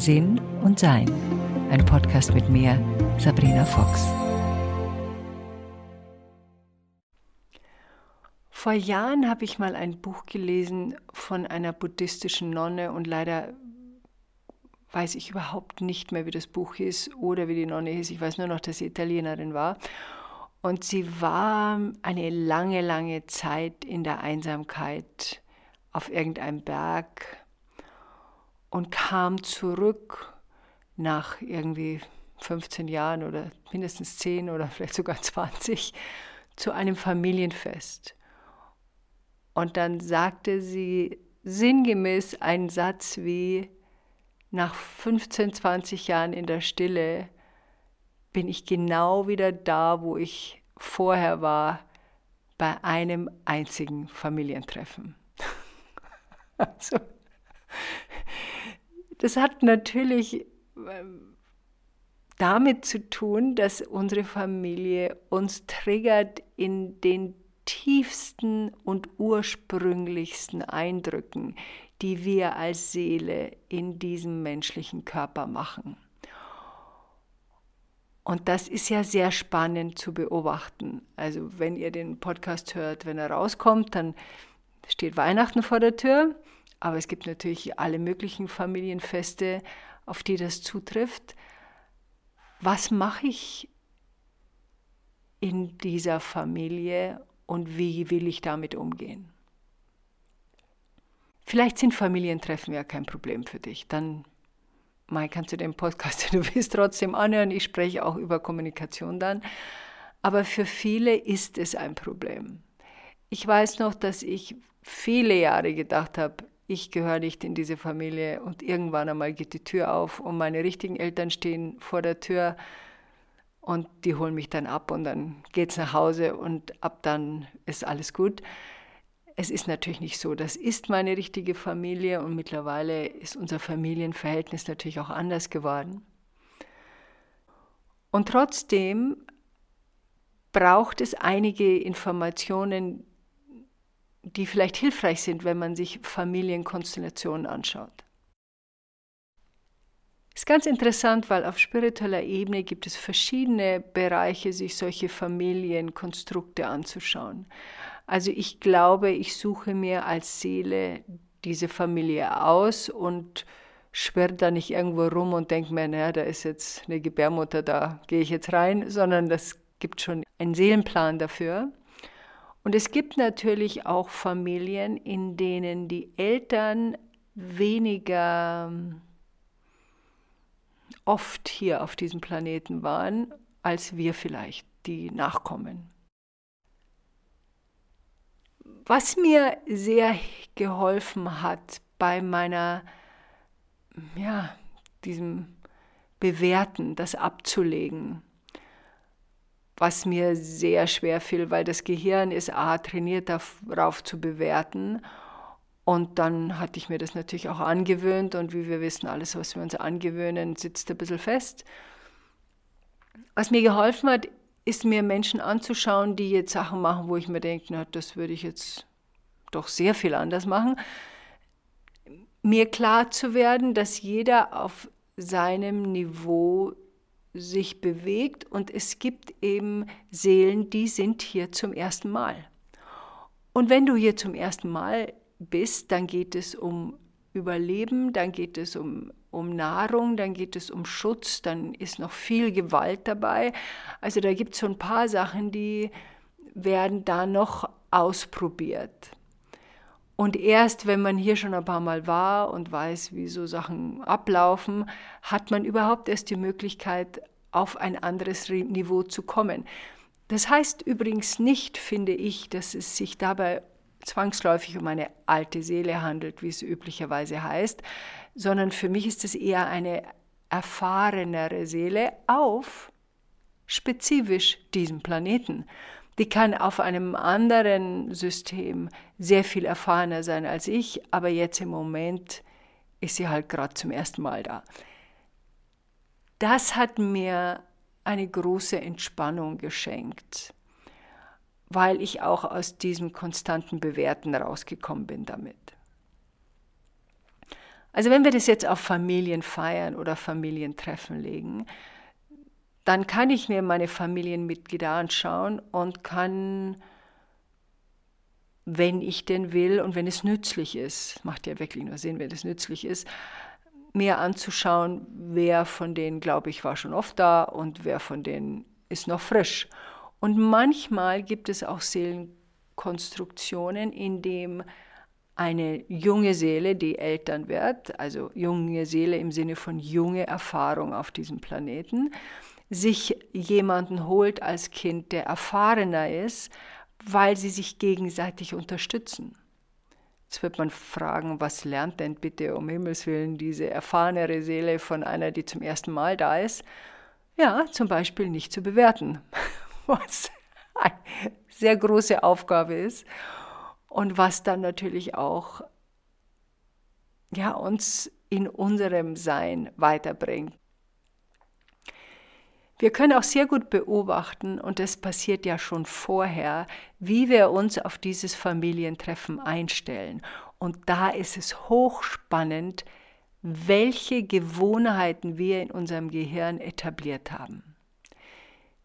Sinn und Sein. Ein Podcast mit mir, Sabrina Fox. Vor Jahren habe ich mal ein Buch gelesen von einer buddhistischen Nonne und leider weiß ich überhaupt nicht mehr, wie das Buch hieß oder wie die Nonne hieß. Ich weiß nur noch, dass sie Italienerin war. Und sie war eine lange, lange Zeit in der Einsamkeit auf irgendeinem Berg und kam zurück nach irgendwie 15 Jahren oder mindestens 10 oder vielleicht sogar 20 zu einem Familienfest. Und dann sagte sie sinngemäß einen Satz wie, nach 15, 20 Jahren in der Stille bin ich genau wieder da, wo ich vorher war, bei einem einzigen Familientreffen. also, das hat natürlich ähm, damit zu tun, dass unsere Familie uns triggert in den tiefsten und ursprünglichsten Eindrücken, die wir als Seele in diesem menschlichen Körper machen. Und das ist ja sehr spannend zu beobachten. Also wenn ihr den Podcast hört, wenn er rauskommt, dann steht Weihnachten vor der Tür. Aber es gibt natürlich alle möglichen Familienfeste, auf die das zutrifft. Was mache ich in dieser Familie und wie will ich damit umgehen? Vielleicht sind Familientreffen ja kein Problem für dich. Dann mal kannst du den Podcast, du willst trotzdem anhören. Ich spreche auch über Kommunikation dann. Aber für viele ist es ein Problem. Ich weiß noch, dass ich viele Jahre gedacht habe, ich gehöre nicht in diese Familie und irgendwann einmal geht die Tür auf und meine richtigen Eltern stehen vor der Tür und die holen mich dann ab und dann geht es nach Hause und ab dann ist alles gut. Es ist natürlich nicht so. Das ist meine richtige Familie und mittlerweile ist unser Familienverhältnis natürlich auch anders geworden. Und trotzdem braucht es einige Informationen, die vielleicht hilfreich sind, wenn man sich Familienkonstellationen anschaut. Ist ganz interessant, weil auf spiritueller Ebene gibt es verschiedene Bereiche, sich solche Familienkonstrukte anzuschauen. Also ich glaube, ich suche mir als Seele diese Familie aus und schwirre da nicht irgendwo rum und denke mir, naja, da ist jetzt eine Gebärmutter, da gehe ich jetzt rein, sondern das gibt schon einen Seelenplan dafür. Und es gibt natürlich auch Familien, in denen die Eltern weniger ähm, oft hier auf diesem Planeten waren, als wir vielleicht, die Nachkommen. Was mir sehr geholfen hat bei meiner, ja, diesem Bewerten, das abzulegen, was mir sehr schwer fiel, weil das Gehirn ist A, trainiert darauf zu bewerten. Und dann hatte ich mir das natürlich auch angewöhnt und wie wir wissen, alles, was wir uns angewöhnen, sitzt ein bisschen fest. Was mir geholfen hat, ist mir Menschen anzuschauen, die jetzt Sachen machen, wo ich mir denke, na, das würde ich jetzt doch sehr viel anders machen. Mir klar zu werden, dass jeder auf seinem Niveau sich bewegt und es gibt eben Seelen, die sind hier zum ersten Mal. Und wenn du hier zum ersten Mal bist, dann geht es um Überleben, dann geht es um um Nahrung, dann geht es um Schutz, dann ist noch viel Gewalt dabei. Also da gibt es so ein paar Sachen, die werden da noch ausprobiert. Und erst wenn man hier schon ein paar Mal war und weiß, wie so Sachen ablaufen, hat man überhaupt erst die Möglichkeit, auf ein anderes Niveau zu kommen. Das heißt übrigens nicht, finde ich, dass es sich dabei zwangsläufig um eine alte Seele handelt, wie es üblicherweise heißt, sondern für mich ist es eher eine erfahrenere Seele auf spezifisch diesem Planeten. Die kann auf einem anderen System sehr viel erfahrener sein als ich, aber jetzt im Moment ist sie halt gerade zum ersten Mal da. Das hat mir eine große Entspannung geschenkt weil ich auch aus diesem konstanten Bewerten rausgekommen bin damit. Also wenn wir das jetzt auf Familienfeiern oder Familientreffen legen, dann kann ich mir meine Familienmitglieder anschauen und kann, wenn ich denn will und wenn es nützlich ist, macht ja wirklich nur Sinn, wenn es nützlich ist, mir anzuschauen, wer von denen, glaube ich, war schon oft da und wer von denen ist noch frisch. Und manchmal gibt es auch Seelenkonstruktionen, in dem eine junge Seele, die Eltern wird, also junge Seele im Sinne von junge Erfahrung auf diesem Planeten, sich jemanden holt als Kind, der erfahrener ist, weil sie sich gegenseitig unterstützen. Jetzt wird man fragen, was lernt denn bitte um Himmels willen diese erfahrenere Seele von einer, die zum ersten Mal da ist? Ja, zum Beispiel nicht zu bewerten, was eine sehr große Aufgabe ist und was dann natürlich auch ja, uns in unserem Sein weiterbringt. Wir können auch sehr gut beobachten, und das passiert ja schon vorher, wie wir uns auf dieses Familientreffen einstellen. Und da ist es hochspannend, welche Gewohnheiten wir in unserem Gehirn etabliert haben.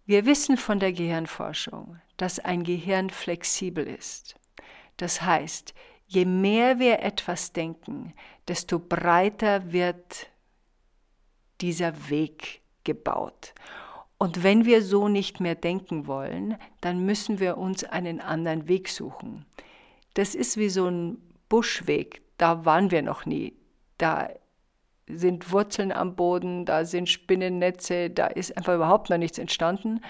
Wir wissen von der Gehirnforschung, dass ein Gehirn flexibel ist. Das heißt, je mehr wir etwas denken, desto breiter wird dieser Weg gebaut. Und wenn wir so nicht mehr denken wollen, dann müssen wir uns einen anderen Weg suchen. Das ist wie so ein Buschweg, da waren wir noch nie. Da sind Wurzeln am Boden, da sind Spinnennetze, da ist einfach überhaupt noch nichts entstanden.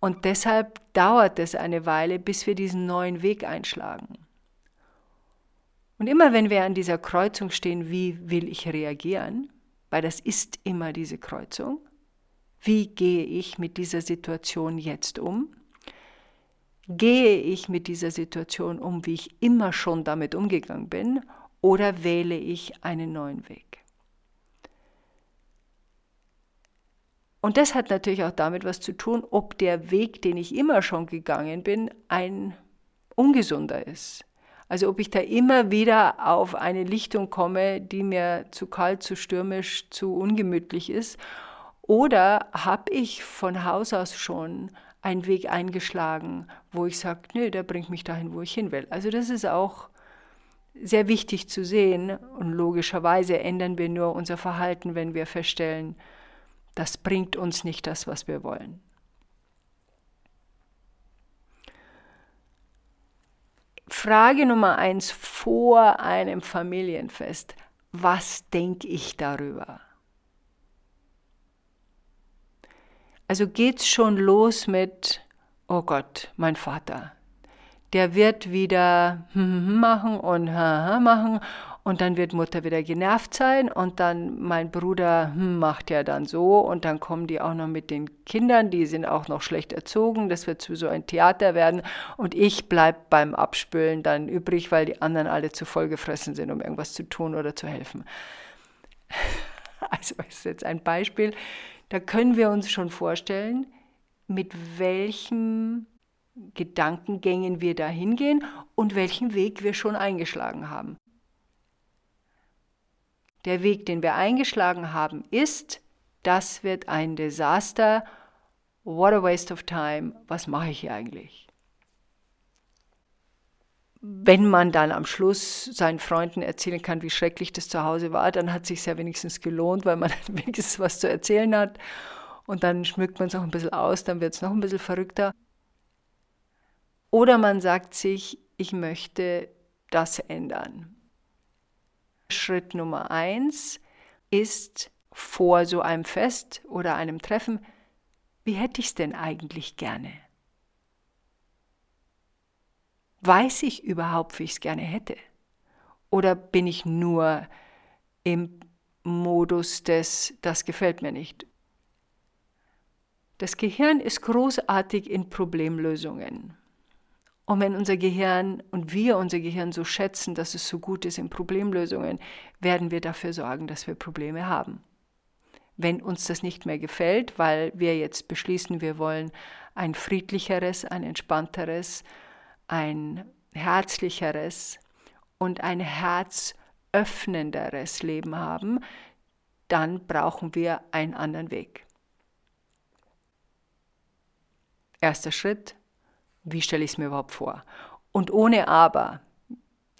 Und deshalb dauert es eine Weile, bis wir diesen neuen Weg einschlagen. Und immer wenn wir an dieser Kreuzung stehen, wie will ich reagieren? Weil das ist immer diese Kreuzung. Wie gehe ich mit dieser Situation jetzt um? Gehe ich mit dieser Situation um, wie ich immer schon damit umgegangen bin, oder wähle ich einen neuen Weg? Und das hat natürlich auch damit was zu tun, ob der Weg, den ich immer schon gegangen bin, ein ungesunder ist. Also ob ich da immer wieder auf eine Lichtung komme, die mir zu kalt, zu stürmisch, zu ungemütlich ist. Oder habe ich von Haus aus schon einen Weg eingeschlagen, wo ich sage, nö, der bringt mich dahin, wo ich hin will. Also das ist auch sehr wichtig zu sehen. Und logischerweise ändern wir nur unser Verhalten, wenn wir feststellen, das bringt uns nicht das, was wir wollen. Frage Nummer eins vor einem Familienfest. Was denke ich darüber? Also geht es schon los mit, oh Gott, mein Vater, der wird wieder machen und machen und dann wird Mutter wieder genervt sein und dann mein Bruder hm, macht ja dann so und dann kommen die auch noch mit den Kindern, die sind auch noch schlecht erzogen, das wird sowieso ein Theater werden und ich bleibe beim Abspülen dann übrig, weil die anderen alle zu voll gefressen sind, um irgendwas zu tun oder zu helfen. Also das ist jetzt ein Beispiel, da können wir uns schon vorstellen, mit welchen Gedankengängen wir da hingehen und welchen Weg wir schon eingeschlagen haben. Der Weg, den wir eingeschlagen haben, ist, das wird ein Desaster. What a waste of time. Was mache ich hier eigentlich? Wenn man dann am Schluss seinen Freunden erzählen kann, wie schrecklich das zu Hause war, dann hat es sich ja wenigstens gelohnt, weil man wenigstens was zu erzählen hat. Und dann schmückt man es auch ein bisschen aus, dann wird es noch ein bisschen verrückter. Oder man sagt sich, ich möchte das ändern. Schritt Nummer eins ist vor so einem Fest oder einem Treffen, wie hätte ich es denn eigentlich gerne? Weiß ich überhaupt, wie ich es gerne hätte? Oder bin ich nur im Modus des, das gefällt mir nicht? Das Gehirn ist großartig in Problemlösungen. Und wenn unser Gehirn und wir unser Gehirn so schätzen, dass es so gut ist in Problemlösungen, werden wir dafür sorgen, dass wir Probleme haben. Wenn uns das nicht mehr gefällt, weil wir jetzt beschließen, wir wollen ein friedlicheres, ein entspannteres, ein herzlicheres und ein öffnenderes Leben haben, dann brauchen wir einen anderen Weg. Erster Schritt, wie stelle ich es mir überhaupt vor? Und ohne Aber.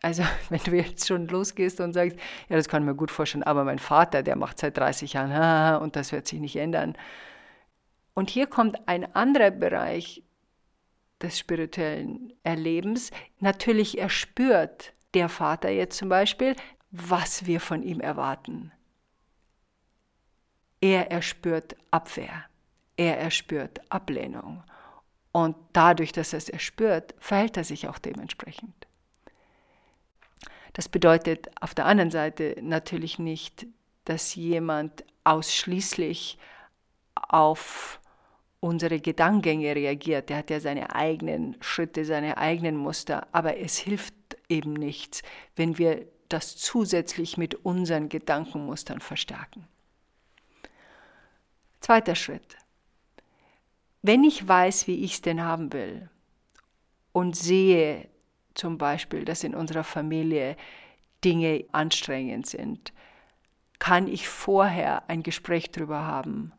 Also wenn du jetzt schon losgehst und sagst, ja, das kann ich mir gut vorstellen, aber mein Vater, der macht seit 30 Jahren und das wird sich nicht ändern. Und hier kommt ein anderer Bereich des spirituellen Erlebens. Natürlich, er spürt, der Vater jetzt zum Beispiel, was wir von ihm erwarten. Er erspürt Abwehr. Er erspürt Ablehnung. Und dadurch, dass er es erspürt, verhält er sich auch dementsprechend. Das bedeutet auf der anderen Seite natürlich nicht, dass jemand ausschließlich auf unsere Gedankengänge reagiert. Der hat ja seine eigenen Schritte, seine eigenen Muster, aber es hilft eben nichts, wenn wir das zusätzlich mit unseren Gedankenmustern verstärken. Zweiter Schritt. Wenn ich weiß, wie ich es denn haben will und sehe zum Beispiel, dass in unserer Familie Dinge anstrengend sind, kann ich vorher ein Gespräch darüber haben,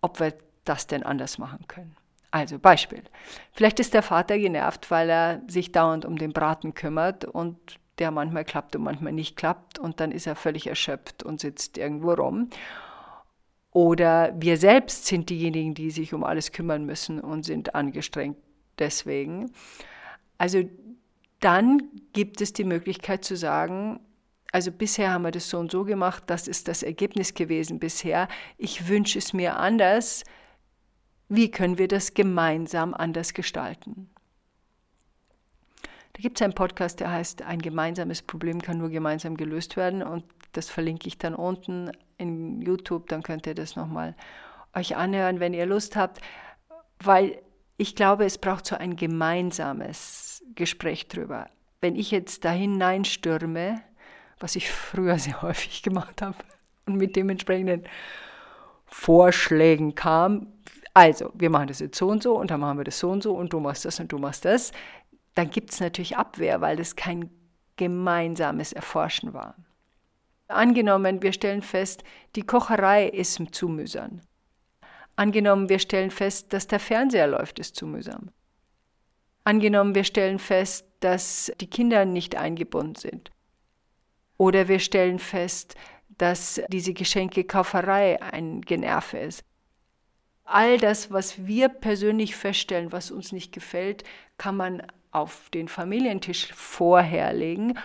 ob wir das denn anders machen können. Also Beispiel. Vielleicht ist der Vater genervt, weil er sich dauernd um den Braten kümmert und der manchmal klappt und manchmal nicht klappt und dann ist er völlig erschöpft und sitzt irgendwo rum. Oder wir selbst sind diejenigen, die sich um alles kümmern müssen und sind angestrengt deswegen. Also dann gibt es die Möglichkeit zu sagen, also bisher haben wir das so und so gemacht, das ist das Ergebnis gewesen bisher. Ich wünsche es mir anders. Wie können wir das gemeinsam anders gestalten? Da gibt es einen Podcast, der heißt Ein gemeinsames Problem kann nur gemeinsam gelöst werden und das verlinke ich dann unten in YouTube, dann könnt ihr das nochmal euch anhören, wenn ihr Lust habt, weil ich glaube, es braucht so ein gemeinsames Gespräch drüber. Wenn ich jetzt da hineinstürme, was ich früher sehr häufig gemacht habe und mit dementsprechenden Vorschlägen kam, also wir machen das jetzt so und so und dann machen wir das so und so und du machst das und du machst das, dann gibt es natürlich Abwehr, weil das kein gemeinsames Erforschen war. Angenommen, wir stellen fest, die Kocherei ist zu mühsam. Angenommen, wir stellen fest, dass der Fernseher läuft, ist zu mühsam. Angenommen, wir stellen fest, dass die Kinder nicht eingebunden sind. Oder wir stellen fest, dass diese Geschenkekauferei ein Generve ist. All das, was wir persönlich feststellen, was uns nicht gefällt, kann man auf den Familientisch vorherlegen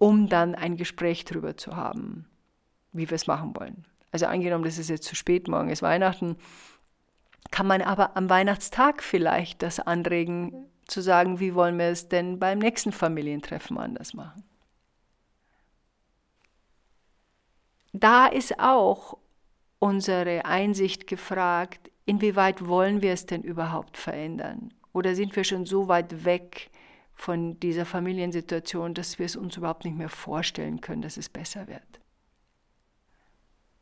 um dann ein Gespräch darüber zu haben, wie wir es machen wollen. Also angenommen, das ist jetzt zu spät, morgen ist Weihnachten, kann man aber am Weihnachtstag vielleicht das anregen, zu sagen, wie wollen wir es denn beim nächsten Familientreffen anders machen. Da ist auch unsere Einsicht gefragt, inwieweit wollen wir es denn überhaupt verändern? Oder sind wir schon so weit weg, von dieser Familiensituation, dass wir es uns überhaupt nicht mehr vorstellen können, dass es besser wird.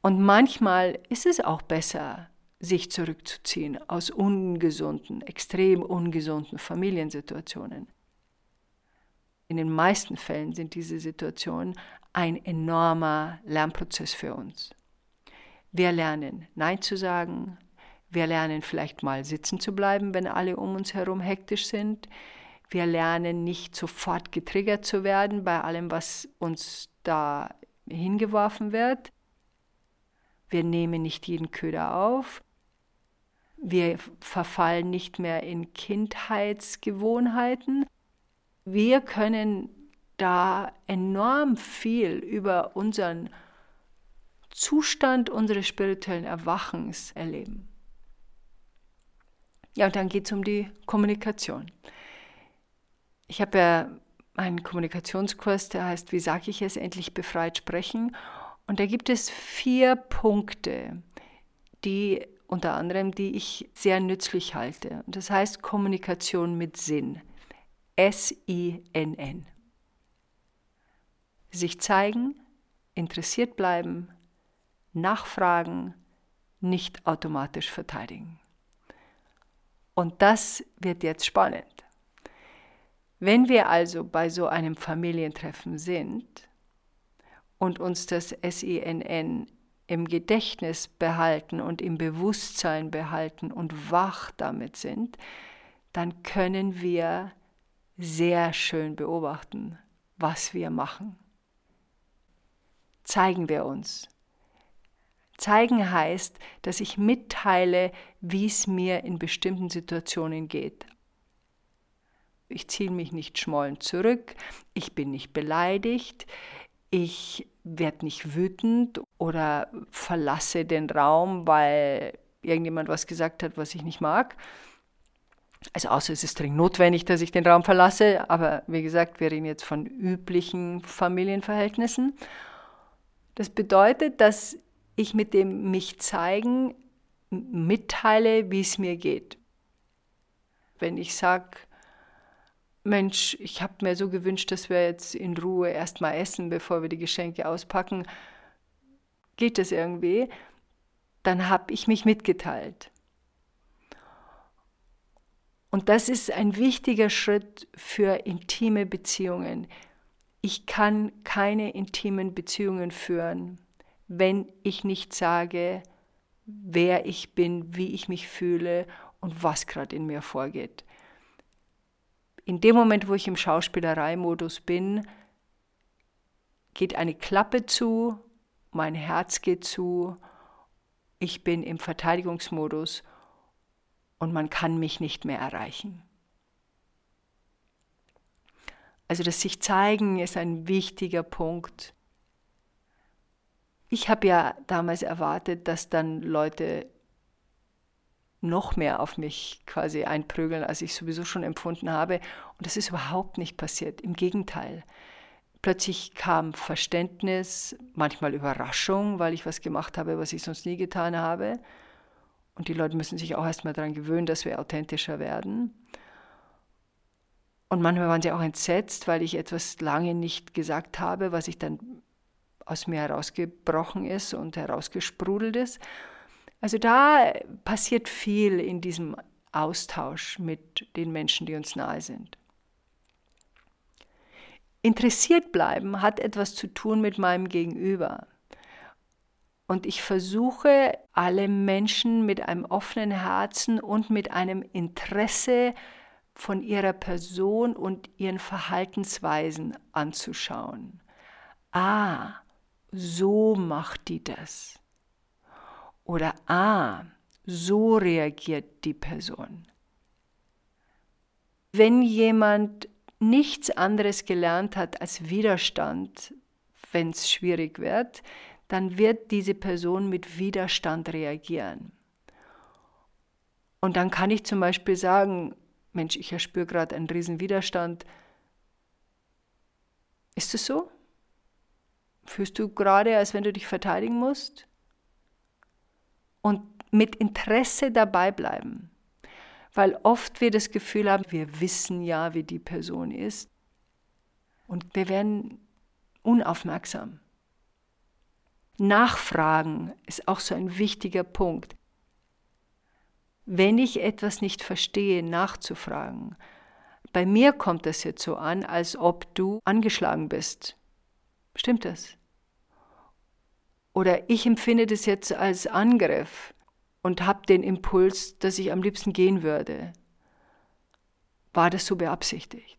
Und manchmal ist es auch besser, sich zurückzuziehen aus ungesunden, extrem ungesunden Familiensituationen. In den meisten Fällen sind diese Situationen ein enormer Lernprozess für uns. Wir lernen Nein zu sagen, wir lernen vielleicht mal sitzen zu bleiben, wenn alle um uns herum hektisch sind. Wir lernen nicht sofort getriggert zu werden bei allem, was uns da hingeworfen wird. Wir nehmen nicht jeden Köder auf. Wir verfallen nicht mehr in Kindheitsgewohnheiten. Wir können da enorm viel über unseren Zustand unseres spirituellen Erwachens erleben. Ja, und dann geht es um die Kommunikation. Ich habe ja einen Kommunikationskurs, der heißt, wie sage ich es, endlich befreit sprechen. Und da gibt es vier Punkte, die unter anderem, die ich sehr nützlich halte. Und das heißt Kommunikation mit Sinn. S-I-N-N. Sich zeigen, interessiert bleiben, nachfragen, nicht automatisch verteidigen. Und das wird jetzt spannend. Wenn wir also bei so einem Familientreffen sind, und uns das SINN im Gedächtnis behalten und im Bewusstsein behalten und wach damit sind, dann können wir sehr schön beobachten, was wir machen. Zeigen wir uns. Zeigen heißt, dass ich mitteile, wie es mir in bestimmten Situationen geht. Ich ziehe mich nicht schmollen zurück, ich bin nicht beleidigt, ich werde nicht wütend oder verlasse den Raum, weil irgendjemand was gesagt hat, was ich nicht mag. Also außer es ist dringend notwendig, dass ich den Raum verlasse, aber wie gesagt, wir reden jetzt von üblichen Familienverhältnissen. Das bedeutet, dass ich mit dem mich zeigen mitteile, wie es mir geht. Wenn ich sage, Mensch, ich habe mir so gewünscht, dass wir jetzt in Ruhe erstmal essen, bevor wir die Geschenke auspacken. Geht das irgendwie? Dann habe ich mich mitgeteilt. Und das ist ein wichtiger Schritt für intime Beziehungen. Ich kann keine intimen Beziehungen führen, wenn ich nicht sage, wer ich bin, wie ich mich fühle und was gerade in mir vorgeht in dem Moment, wo ich im Schauspielereimodus bin, geht eine Klappe zu, mein Herz geht zu, ich bin im Verteidigungsmodus und man kann mich nicht mehr erreichen. Also das sich zeigen ist ein wichtiger Punkt. Ich habe ja damals erwartet, dass dann Leute noch mehr auf mich quasi einprügeln, als ich sowieso schon empfunden habe. Und das ist überhaupt nicht passiert. Im Gegenteil. Plötzlich kam Verständnis, manchmal Überraschung, weil ich was gemacht habe, was ich sonst nie getan habe. Und die Leute müssen sich auch erstmal daran gewöhnen, dass wir authentischer werden. Und manchmal waren sie auch entsetzt, weil ich etwas lange nicht gesagt habe, was ich dann aus mir herausgebrochen ist und herausgesprudelt ist. Also da passiert viel in diesem Austausch mit den Menschen, die uns nahe sind. Interessiert bleiben hat etwas zu tun mit meinem Gegenüber. Und ich versuche, alle Menschen mit einem offenen Herzen und mit einem Interesse von ihrer Person und ihren Verhaltensweisen anzuschauen. Ah, so macht die das. Oder ah, so reagiert die Person. Wenn jemand nichts anderes gelernt hat als Widerstand, wenn es schwierig wird, dann wird diese Person mit Widerstand reagieren. Und dann kann ich zum Beispiel sagen, Mensch, ich erspüre gerade einen riesen Widerstand. Ist es so? Fühlst du gerade, als wenn du dich verteidigen musst? und mit Interesse dabei bleiben. Weil oft wir das Gefühl haben, wir wissen ja, wie die Person ist und wir werden unaufmerksam. Nachfragen ist auch so ein wichtiger Punkt. Wenn ich etwas nicht verstehe, nachzufragen. Bei mir kommt das jetzt so an, als ob du angeschlagen bist. Stimmt das? Oder ich empfinde das jetzt als Angriff und habe den Impuls, dass ich am liebsten gehen würde. War das so beabsichtigt?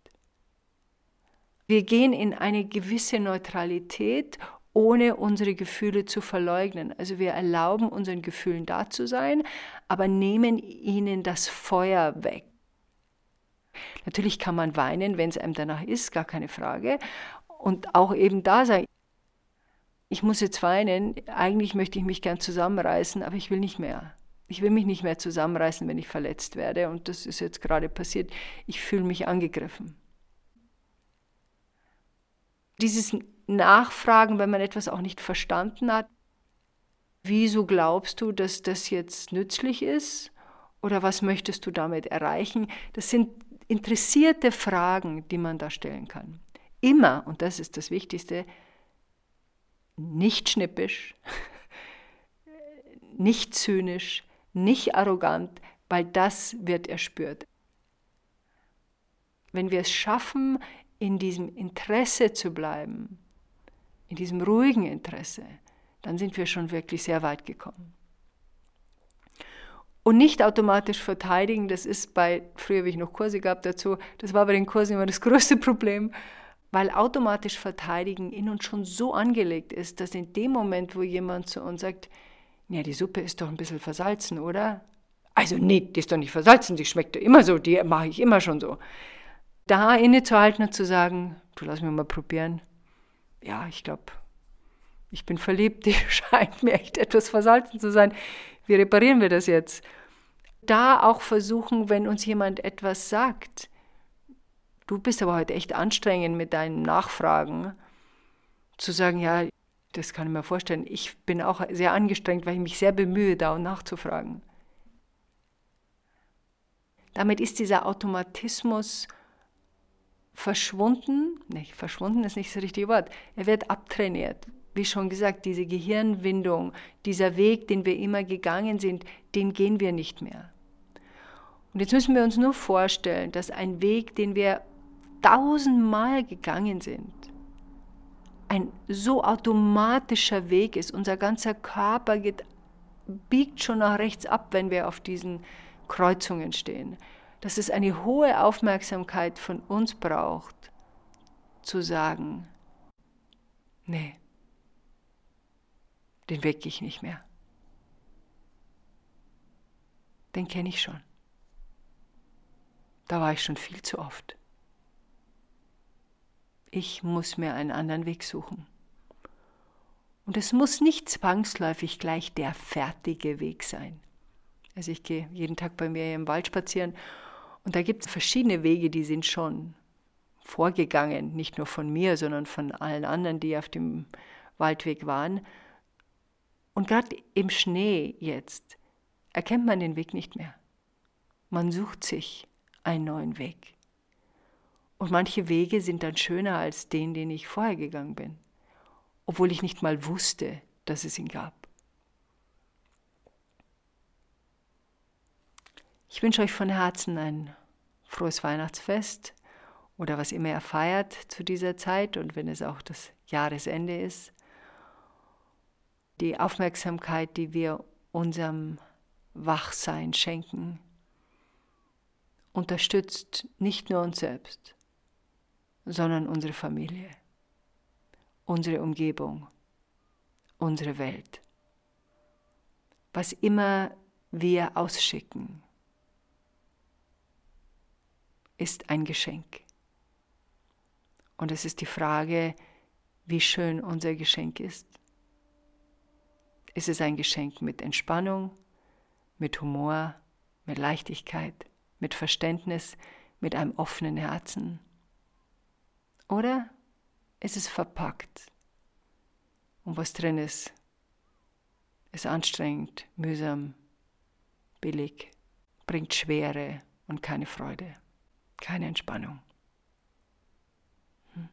Wir gehen in eine gewisse Neutralität, ohne unsere Gefühle zu verleugnen. Also wir erlauben unseren Gefühlen da zu sein, aber nehmen ihnen das Feuer weg. Natürlich kann man weinen, wenn es einem danach ist, gar keine Frage. Und auch eben da sein, ich muss jetzt weinen, eigentlich möchte ich mich gern zusammenreißen, aber ich will nicht mehr. Ich will mich nicht mehr zusammenreißen, wenn ich verletzt werde. Und das ist jetzt gerade passiert. Ich fühle mich angegriffen. Dieses Nachfragen, wenn man etwas auch nicht verstanden hat. Wieso glaubst du, dass das jetzt nützlich ist? Oder was möchtest du damit erreichen? Das sind interessierte Fragen, die man da stellen kann. Immer, und das ist das Wichtigste, nicht schnippisch, nicht zynisch, nicht arrogant, weil das wird erspürt. Wenn wir es schaffen, in diesem Interesse zu bleiben, in diesem ruhigen Interesse, dann sind wir schon wirklich sehr weit gekommen. Und nicht automatisch verteidigen, das ist bei, früher habe ich noch Kurse gehabt dazu, das war bei den Kursen immer das größte Problem, weil automatisch verteidigen in uns schon so angelegt ist, dass in dem Moment, wo jemand zu uns sagt, ja, die Suppe ist doch ein bisschen versalzen, oder? Also nee, die ist doch nicht versalzen, die schmeckt doch immer so, die mache ich immer schon so. Da innezuhalten und zu sagen, du lass mich mal probieren. Ja, ich glaube, ich bin verliebt, die scheint mir echt etwas versalzen zu sein. Wie reparieren wir das jetzt? Da auch versuchen, wenn uns jemand etwas sagt, du bist aber heute echt anstrengend mit deinen Nachfragen, zu sagen, ja, das kann ich mir vorstellen. Ich bin auch sehr angestrengt, weil ich mich sehr bemühe, da und nachzufragen. Damit ist dieser Automatismus verschwunden. Nicht, verschwunden ist nicht das richtige Wort. Er wird abtrainiert. Wie schon gesagt, diese Gehirnwindung, dieser Weg, den wir immer gegangen sind, den gehen wir nicht mehr. Und jetzt müssen wir uns nur vorstellen, dass ein Weg, den wir tausendmal gegangen sind, ein so automatischer Weg ist. Unser ganzer Körper geht, biegt schon nach rechts ab, wenn wir auf diesen Kreuzungen stehen. Dass es eine hohe Aufmerksamkeit von uns braucht, zu sagen, nee, den Weg gehe ich nicht mehr. Den kenne ich schon. Da war ich schon viel zu oft. Ich muss mir einen anderen Weg suchen. Und es muss nicht zwangsläufig gleich der fertige Weg sein. Also ich gehe jeden Tag bei mir im Wald spazieren und da gibt es verschiedene Wege, die sind schon vorgegangen, nicht nur von mir, sondern von allen anderen, die auf dem Waldweg waren. Und gerade im Schnee jetzt erkennt man den Weg nicht mehr. Man sucht sich einen neuen Weg. Und manche Wege sind dann schöner als den, den ich vorher gegangen bin, obwohl ich nicht mal wusste, dass es ihn gab. Ich wünsche euch von Herzen ein frohes Weihnachtsfest oder was immer ihr feiert zu dieser Zeit und wenn es auch das Jahresende ist. Die Aufmerksamkeit, die wir unserem Wachsein schenken, unterstützt nicht nur uns selbst, sondern unsere Familie, unsere Umgebung, unsere Welt. Was immer wir ausschicken, ist ein Geschenk. Und es ist die Frage, wie schön unser Geschenk ist. Ist es ein Geschenk mit Entspannung, mit Humor, mit Leichtigkeit, mit Verständnis, mit einem offenen Herzen? Oder ist es verpackt? Und was drin ist, ist anstrengend, mühsam, billig, bringt Schwere und keine Freude, keine Entspannung. Hm.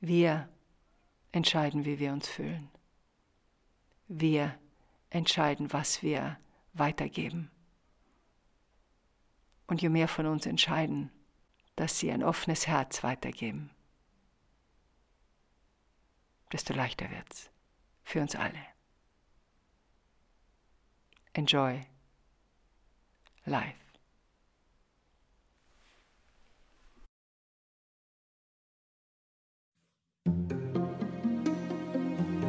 Wir entscheiden, wie wir uns fühlen. Wir entscheiden, was wir weitergeben. Und je mehr von uns entscheiden, dass sie ein offenes Herz weitergeben, desto leichter wird's für uns alle. Enjoy life.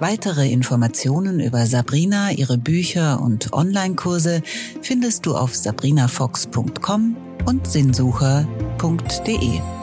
Weitere Informationen über Sabrina, ihre Bücher und Online-Kurse findest du auf sabrinafox.com und sinnsucher.de.